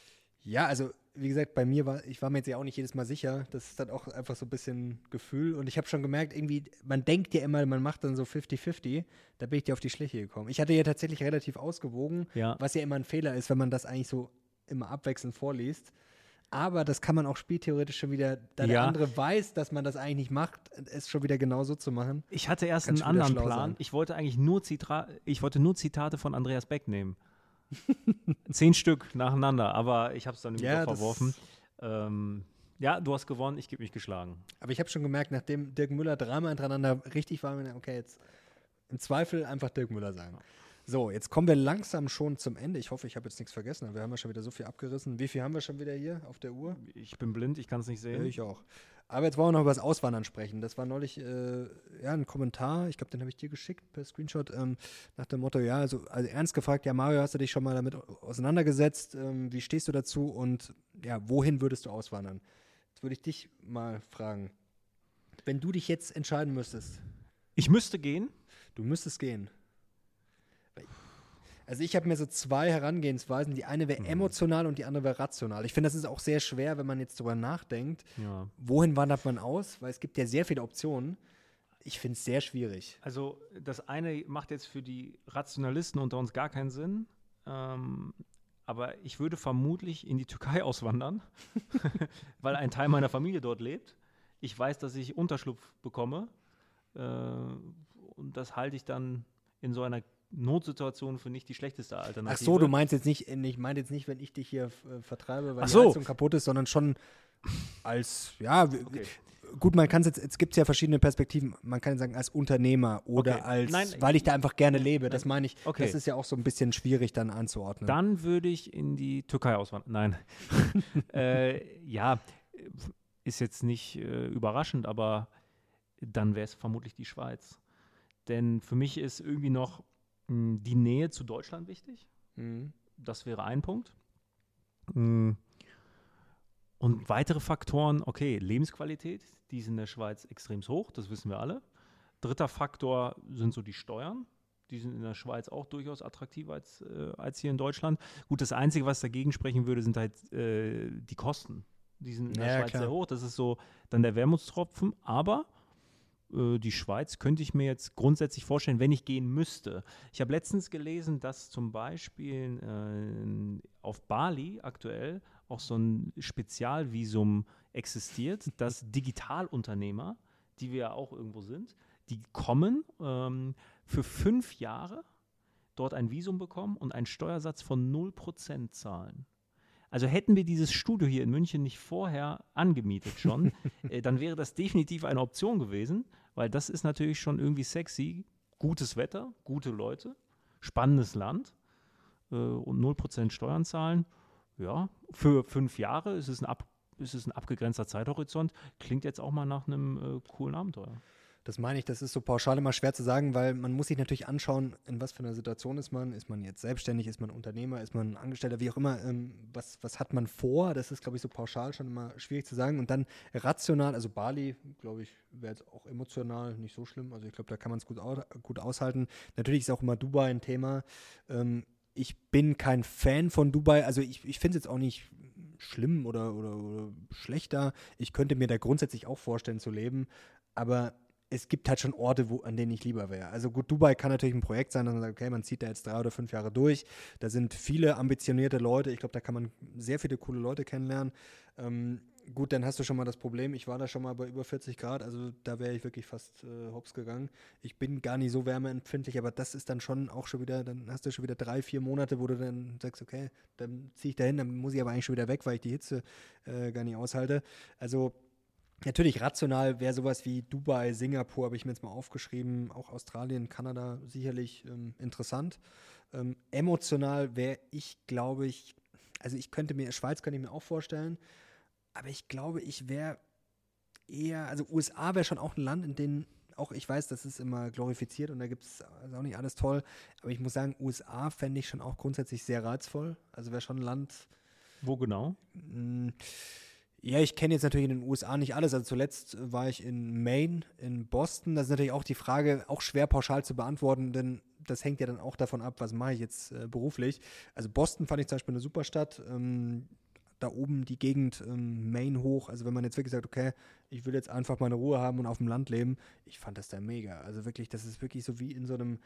Ja, also wie gesagt, bei mir war, ich war mir jetzt ja auch nicht jedes Mal sicher. Das ist dann auch einfach so ein bisschen Gefühl. Und ich habe schon gemerkt, irgendwie, man denkt ja immer, man macht dann so 50-50. Da bin ich dir auf die Schliche gekommen. Ich hatte ja tatsächlich relativ ausgewogen, Ja. was ja immer ein Fehler ist, wenn man das eigentlich so immer abwechselnd vorliest. aber das kann man auch spieltheoretisch schon wieder, da der Ja. andere weiß, dass man das eigentlich nicht macht, es schon wieder genauso zu machen. Ich hatte erst einen anderen Plan. sein. Ich wollte eigentlich nur, Zitra ich wollte nur Zitate von Andreas Beck nehmen. Zehn Stück nacheinander, aber ich habe es dann wieder Ja, verworfen. Ähm, ja, du hast gewonnen, ich gebe mich geschlagen. Aber ich habe schon gemerkt, nachdem Dirk Müller dreimal hintereinander richtig war, okay, jetzt im Zweifel einfach Dirk Müller sagen. So, jetzt kommen wir langsam schon zum Ende. Ich hoffe, ich habe jetzt nichts vergessen. aber Wir haben ja schon wieder so viel abgerissen. Wie viel haben wir schon wieder hier auf der Uhr? Ich bin blind, ich kann es nicht sehen. Ich auch. Aber jetzt wollen wir noch über das Auswandern sprechen. Das war neulich äh, ja, ein Kommentar, ich glaube, den habe ich dir geschickt per Screenshot, ähm, nach dem Motto, ja, also, also ernst gefragt, ja, Mario, hast du dich schon mal damit auseinandergesetzt? Ähm, wie stehst du dazu und ja, wohin würdest du auswandern? Jetzt würde ich dich mal fragen. Wenn du dich jetzt entscheiden müsstest, Ich müsste gehen. du müsstest gehen. Also ich habe mir so zwei Herangehensweisen. Die eine wäre emotional und die andere wäre rational. Ich finde, das ist auch sehr schwer, wenn man jetzt drüber nachdenkt Ja. wohin wandert man aus? Weil es gibt ja sehr viele Optionen. Ich finde es sehr schwierig. Also das eine macht jetzt für die Rationalisten unter uns gar keinen Sinn. Ähm, aber ich würde vermutlich in die Türkei auswandern, weil ein Teil meiner Familie dort lebt. Ich weiß, dass ich Unterschlupf bekomme. Äh, und das halte ich dann in so einer Notsituation für nicht die schlechteste Ach Alternative. so, du meinst jetzt nicht, ich meine jetzt nicht, wenn ich dich hier äh, vertreibe, weil Ach die so. Heizung kaputt ist, sondern schon als, ja, Okay. gut, man kann es jetzt, jetzt gibt es ja verschiedene Perspektiven. Man kann sagen, als Unternehmer oder Okay. als, Nein, weil ich da einfach gerne lebe. Das meine ich, Okay. das ist ja auch so ein bisschen schwierig dann anzuordnen. Dann würde ich in die Türkei auswandern. Nein. äh, ja, ist jetzt nicht äh, überraschend, aber dann wäre es vermutlich die Schweiz. Denn für mich ist irgendwie noch die Nähe zu Deutschland wichtig. Mhm. Das wäre ein Punkt. Mm. Und weitere Faktoren, okay, Lebensqualität, die ist in der Schweiz extrem hoch, das wissen wir alle. Dritter Faktor sind so die Steuern. Die sind in der Schweiz auch durchaus attraktiver als, äh, als hier in Deutschland. Gut, das Einzige, was dagegen sprechen würde, sind halt äh, die Kosten. Die sind in der Ja, Schweiz klar. sehr hoch. Das ist so dann der Wermutstropfen. Aber äh, die Schweiz könnte ich mir jetzt grundsätzlich vorstellen, wenn ich gehen müsste. Ich habe letztens gelesen, dass zum Beispiel äh, auf Bali aktuell auch so ein Spezialvisum existiert, dass Digitalunternehmer, die wir ja auch irgendwo sind, die kommen ähm, für fünf Jahre dort ein Visum bekommen und einen Steuersatz von 0% zahlen. Also hätten wir dieses Studio hier in München nicht vorher angemietet schon, äh, dann wäre das definitiv eine Option gewesen, weil das ist natürlich schon irgendwie sexy. Gutes Wetter, gute Leute, spannendes Land äh, und 0% Steuern zahlen. Ja, für fünf Jahre ist es ein, ab, ist es ein abgegrenzter Zeithorizont. Klingt jetzt auch mal nach einem äh, coolen Abenteuer. Das meine ich, das ist so pauschal immer schwer zu sagen, weil man muss sich natürlich anschauen, in was für einer Situation ist man. Ist man jetzt selbstständig, ist man Unternehmer, ist man Angestellter, wie auch immer. Ähm, was, was hat man vor? Das ist, glaube ich, so pauschal schon immer schwierig zu sagen. Und dann rational, also Bali, glaube ich, wäre jetzt auch emotional nicht so schlimm. Also ich glaube, da kann man es gut, au gut aushalten. Natürlich ist auch immer Dubai ein Thema. Ähm, ich bin kein Fan von Dubai. Also ich, ich finde es jetzt auch nicht schlimm oder, oder, oder schlechter. Ich könnte mir da grundsätzlich auch vorstellen zu leben. Aber es gibt halt schon Orte, wo, an denen ich lieber wäre. Also gut, Dubai kann natürlich ein Projekt sein, dass man sagt, okay, man zieht da jetzt drei oder fünf Jahre durch. Da sind viele ambitionierte Leute. Ich glaube, da kann man sehr viele coole Leute kennenlernen. Ähm, gut, dann hast du schon mal das Problem, ich war da schon mal bei über 40 Grad, also da wäre ich wirklich fast äh, hops gegangen. Ich bin gar nicht so wärmeempfindlich, aber das ist dann schon auch schon wieder, dann hast du schon wieder drei, vier Monate, wo du dann sagst, okay, dann ziehe ich dahin, dann muss ich aber eigentlich schon wieder weg, weil ich die Hitze äh, gar nicht aushalte. Also Natürlich rational wäre sowas wie Dubai, Singapur, habe ich mir jetzt mal aufgeschrieben, auch Australien, Kanada sicherlich ähm, interessant. Ähm, emotional wäre ich, glaube ich, also ich könnte mir, Schweiz könnte ich mir auch vorstellen, aber ich glaube, ich wäre eher, also USA wäre schon auch ein Land, in dem auch ich weiß, das ist immer glorifiziert und da gibt es also auch nicht alles toll, aber ich muss sagen, USA fände ich schon auch grundsätzlich sehr reizvoll. Also wäre schon ein Land, Wo genau? Mm, Ja, ich kenne jetzt natürlich in den USA nicht alles. Also zuletzt war ich in Maine, in Boston. Das ist natürlich auch die Frage, auch schwer pauschal zu beantworten, denn das hängt ja dann auch davon ab, was mache ich jetzt äh, beruflich. Also Boston fand ich zum Beispiel eine super Stadt. Ähm, da oben die Gegend ähm, Maine hoch. Also wenn man jetzt wirklich sagt, okay, ich will jetzt einfach meine Ruhe haben und auf dem Land leben, ich fand das da mega. Also wirklich, das ist wirklich so wie in so einem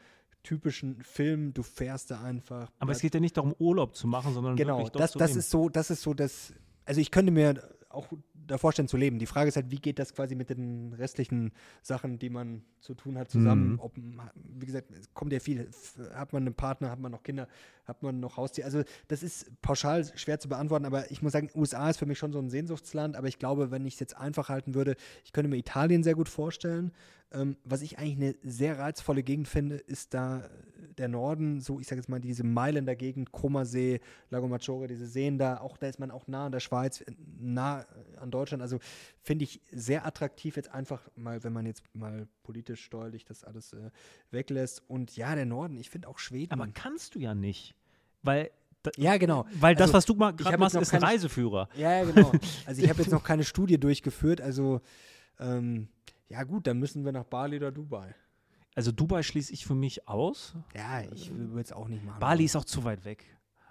typischen Film. Du fährst da einfach. Aber es geht ja nicht darum, Urlaub zu machen, sondern Genau, wirklich dort das, zu das leben. ist so, das ist so das. also ich könnte mir auch da vorstellen zu leben. Die Frage ist halt, wie geht das quasi mit den restlichen Sachen, die man zu tun hat, zusammen? Mhm. Ob, wie gesagt, es kommt ja viel. Hat man einen Partner, hat man noch Kinder, hat man noch Haustier? Also das ist pauschal schwer zu beantworten, aber ich muss sagen, USA ist für mich schon so ein Sehnsuchtsland, aber ich glaube, wenn ich es jetzt einfach halten würde, ich könnte mir Italien sehr gut vorstellen. Ähm, was ich eigentlich eine sehr reizvolle Gegend finde, ist da äh, der Norden, so ich sage jetzt mal diese Mailänder Gegend, Comasee, Lago Maggiore, diese Seen da, auch da ist man auch nah an der Schweiz, äh, nah äh, an Deutschland, also finde ich sehr attraktiv jetzt einfach mal, wenn man jetzt mal politisch steuerlich das alles äh, weglässt und ja, der Norden, ich finde auch Schweden. Aber kannst du ja nicht, weil, ja, genau. weil das, Also, was du ma- gerade machst, ist ein Reiseführer. Ja, ja, genau. Also ich habe jetzt noch keine Studie durchgeführt, also ähm, ja gut, dann müssen wir nach Bali oder Dubai. Also Dubai schließe ich für mich aus. Ja, ich würde es auch nicht machen. Bali ist auch zu weit weg.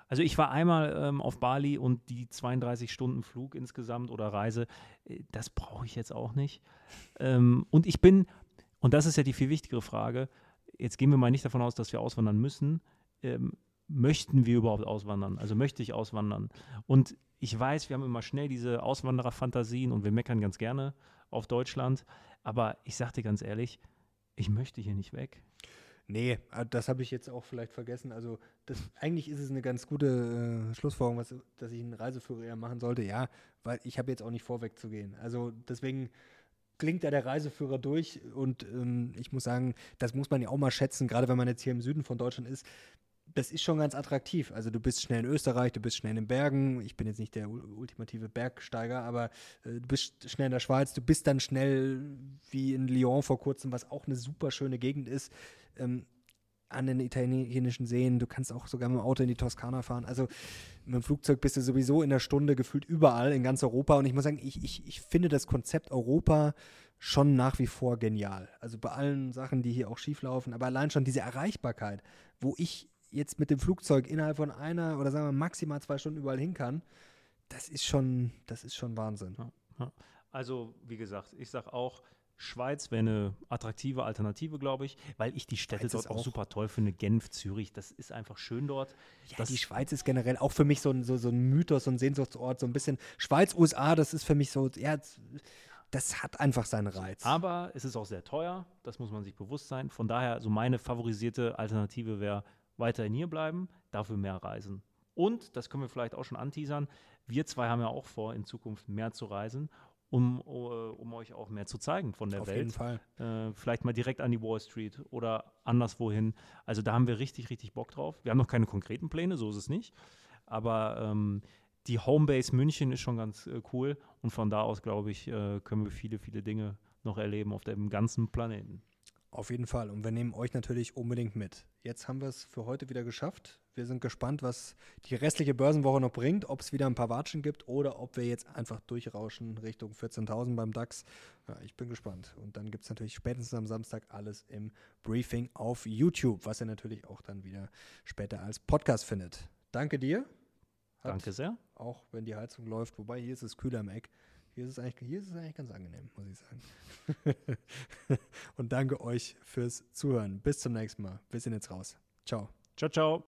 Also ich war einmal ähm, auf Bali und die 32 Stunden Flug insgesamt oder Reise, äh, das brauche ich jetzt auch nicht. Ähm, und ich bin, und das ist ja die viel wichtigere Frage, jetzt gehen wir mal nicht davon aus, dass wir auswandern müssen. Ähm, möchten wir überhaupt auswandern? Also möchte ich auswandern? Und ich weiß, wir haben immer schnell diese Auswandererfantasien und wir meckern ganz gerne auf Deutschland. Aber ich dir ganz ehrlich, ich möchte hier nicht weg. Nee, äh, das habe ich jetzt auch vielleicht vergessen. Also das, eigentlich ist es eine ganz gute äh, Schlussfolgerung, was, dass ich einen Reiseführer eher machen sollte. Ja, weil ich habe jetzt auch nicht vor, wegzugehen. Also deswegen klingt da der Reiseführer durch und ähm, ich muss sagen, das muss man ja auch mal schätzen, gerade wenn man jetzt hier im Süden von Deutschland ist. Das ist schon ganz attraktiv. Also du bist schnell in Österreich, du bist schnell in den Bergen. Ich bin jetzt nicht der ul- ultimative Bergsteiger, aber äh, du bist schnell in der Schweiz. Du bist dann schnell wie in Lyon vor kurzem, was auch eine super schöne Gegend ist. Ähm, an den italienischen Seen. Du kannst auch sogar mit dem Auto in die Toskana fahren. Also mit dem Flugzeug bist du sowieso in der Stunde gefühlt überall in ganz Europa. Und ich muss sagen, ich, ich, ich finde das Konzept Europa schon nach wie vor genial. Also bei allen Sachen, die hier auch schief laufen, aber allein schon diese Erreichbarkeit, wo ich jetzt mit dem Flugzeug innerhalb von einer oder sagen wir maximal zwei Stunden überall hin kann, das ist schon, das ist schon Wahnsinn. Also, wie gesagt, ich sage auch, Schweiz wäre eine attraktive Alternative, glaube ich, weil ich die Städte Schweiz dort auch auch- super toll finde. Genf, Zürich, das ist einfach schön dort. Ja, die Schweiz ist generell auch für mich so ein, so, so ein Mythos, so ein Sehnsuchtsort, so ein bisschen Schweiz, USA, das ist für mich so, ja, das hat einfach seinen Reiz. Aber es ist auch sehr teuer, das muss man sich bewusst sein. Von daher, so meine favorisierte Alternative wäre weiterhin hier bleiben, dafür mehr reisen. Und, das können wir vielleicht auch schon anteasern, wir zwei haben ja auch vor, in Zukunft mehr zu reisen, um, äh, um euch auch mehr zu zeigen von der Auf Welt. jeden Fall. äh, vielleicht mal direkt an die Wall Street oder anderswohin. Also da haben wir richtig, richtig Bock drauf. Wir haben noch keine konkreten Pläne, so ist es nicht. Aber ähm, die Homebase München ist schon ganz äh, cool und von da aus, glaube ich, äh, können wir viele, viele Dinge noch erleben auf dem ganzen Planeten. Auf jeden Fall. Und wir nehmen euch natürlich unbedingt mit. Jetzt haben wir es für heute wieder geschafft. Wir sind gespannt, was die restliche Börsenwoche noch bringt, ob es wieder ein paar Watschen gibt oder ob wir jetzt einfach durchrauschen Richtung 14.000 beim DAX. Ja, ich bin gespannt. Und dann gibt es natürlich spätestens am Samstag alles im Briefing auf YouTube, was ihr natürlich auch dann wieder später als Podcast findet. Danke dir. Hat Danke sehr. Auch wenn die Heizung läuft. Wobei hier ist es kühler im Eck. Hier ist es eigentlich, hier ist es eigentlich ganz angenehm, muss ich sagen. Und danke euch fürs Zuhören. Bis zum nächsten Mal. Wir sind jetzt raus. Ciao. Ciao, ciao.